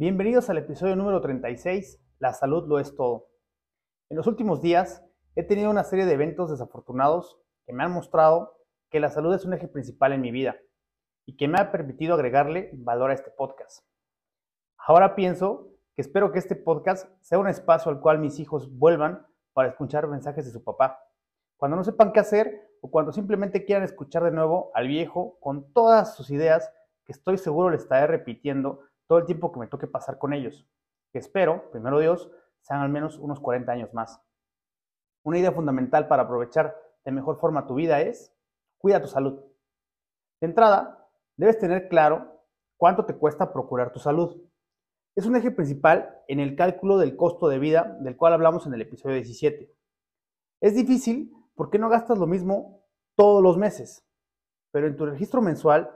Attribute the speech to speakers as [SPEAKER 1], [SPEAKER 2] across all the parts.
[SPEAKER 1] Bienvenidos al episodio número 36, La salud lo es todo. En los últimos días he tenido una serie de eventos desafortunados que me han mostrado que la salud es un eje principal en mi vida y que me ha permitido agregarle valor a este podcast. Ahora pienso que espero que este podcast sea un espacio al cual mis hijos vuelvan para escuchar mensajes de su papá. Cuando no sepan qué hacer o cuando simplemente quieran escuchar de nuevo al viejo con todas sus ideas que estoy seguro le estaré repitiendo todo el tiempo que me toque pasar con ellos. Que espero, primero Dios, sean al menos unos 40 años más. Una idea fundamental para aprovechar de mejor forma tu vida es cuida tu salud. De entrada, debes tener claro cuánto te cuesta procurar tu salud. Es un eje principal en el cálculo del costo de vida del cual hablamos en el episodio 17. Es difícil porque no gastas lo mismo todos los meses, pero en tu registro mensual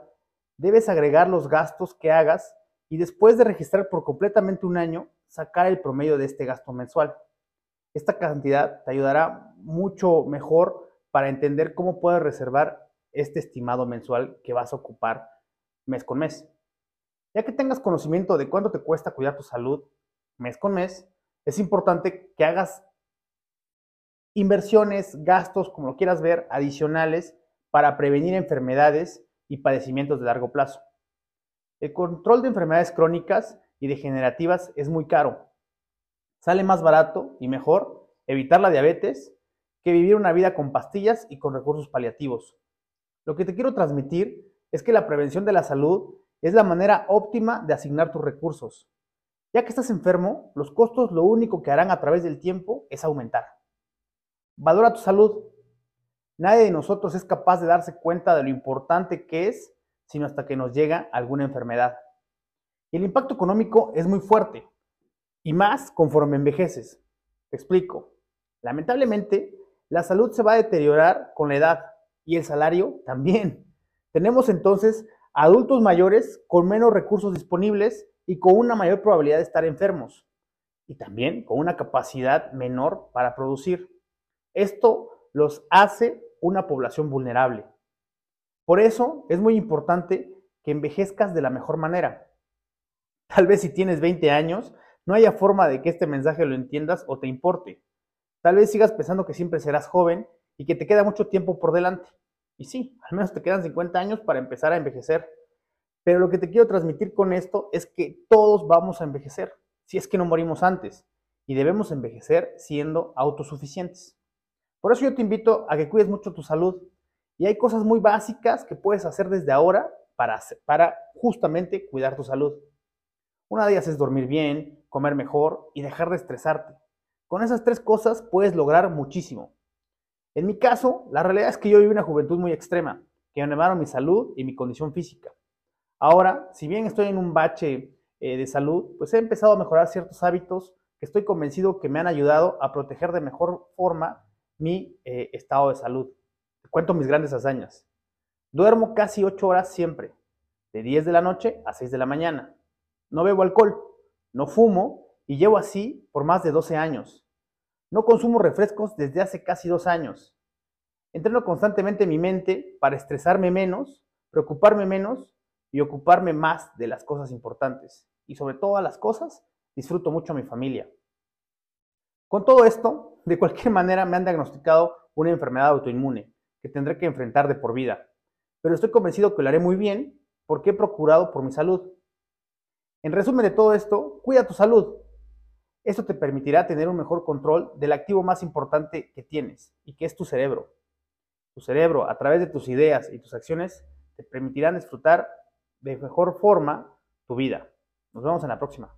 [SPEAKER 1] debes agregar los gastos que hagas y después de registrar por completamente un año, sacar el promedio de este gasto mensual. Esta cantidad te ayudará mucho mejor para entender cómo puedes reservar este estimado mensual que vas a ocupar mes con mes. Ya que tengas conocimiento de cuánto te cuesta cuidar tu salud mes con mes, es importante que hagas inversiones, gastos, como lo quieras ver, adicionales para prevenir enfermedades y padecimientos de largo plazo. El control de enfermedades crónicas y degenerativas es muy caro. Sale más barato y mejor evitar la diabetes que vivir una vida con pastillas y con recursos paliativos. Lo que te quiero transmitir es que la prevención de la salud es la manera óptima de asignar tus recursos. Ya que estás enfermo, los costos lo único que harán a través del tiempo es aumentar. Valora tu salud. Nadie de nosotros es capaz de darse cuenta de lo importante que es sino hasta que nos llega alguna enfermedad. El impacto económico es muy fuerte, y más conforme envejeces. Explico. Lamentablemente, la salud se va a deteriorar con la edad y el salario también. Tenemos entonces adultos mayores con menos recursos disponibles y con una mayor probabilidad de estar enfermos y también con una capacidad menor para producir. Esto los hace una población vulnerable. Por eso es muy importante que envejezcas de la mejor manera. Tal vez si tienes 20 años, no haya forma de que este mensaje lo entiendas o te importe. Tal vez sigas pensando que siempre serás joven y que te queda mucho tiempo por delante. Y sí, al menos te quedan 50 años para empezar a envejecer. Pero lo que te quiero transmitir con esto es que todos vamos a envejecer, si es que no morimos antes, y debemos envejecer siendo autosuficientes. Por eso yo te invito a que cuides mucho tu salud, y hay cosas muy básicas que puedes hacer desde ahora para, justamente cuidar tu salud. Una de ellas es dormir bien, comer mejor y dejar de estresarte. Con esas tres cosas puedes lograr muchísimo. En mi caso, la realidad es que yo viví una juventud muy extrema, que animaron mi salud y mi condición física. Ahora, si bien estoy en un bache eh, de salud, pues he empezado a mejorar ciertos hábitos que estoy convencido que me han ayudado a proteger de mejor forma mi eh, estado de salud cuento mis grandes hazañas. Duermo casi 8 horas siempre, de 10 de la noche a 6 de la mañana. No bebo alcohol, no fumo y llevo así por más de 12 años. No consumo refrescos desde hace casi dos años. Entreno constantemente mi mente para estresarme menos, preocuparme menos y ocuparme más de las cosas importantes. Y sobre todas las cosas, disfruto mucho a mi familia. Con todo esto, de cualquier manera me han diagnosticado una enfermedad autoinmune que tendré que enfrentar de por vida. Pero estoy convencido que lo haré muy bien porque he procurado por mi salud. En resumen de todo esto, cuida tu salud. Esto te permitirá tener un mejor control del activo más importante que tienes y que es tu cerebro. Tu cerebro, a través de tus ideas y tus acciones, te permitirán disfrutar de mejor forma tu vida. Nos vemos en la próxima.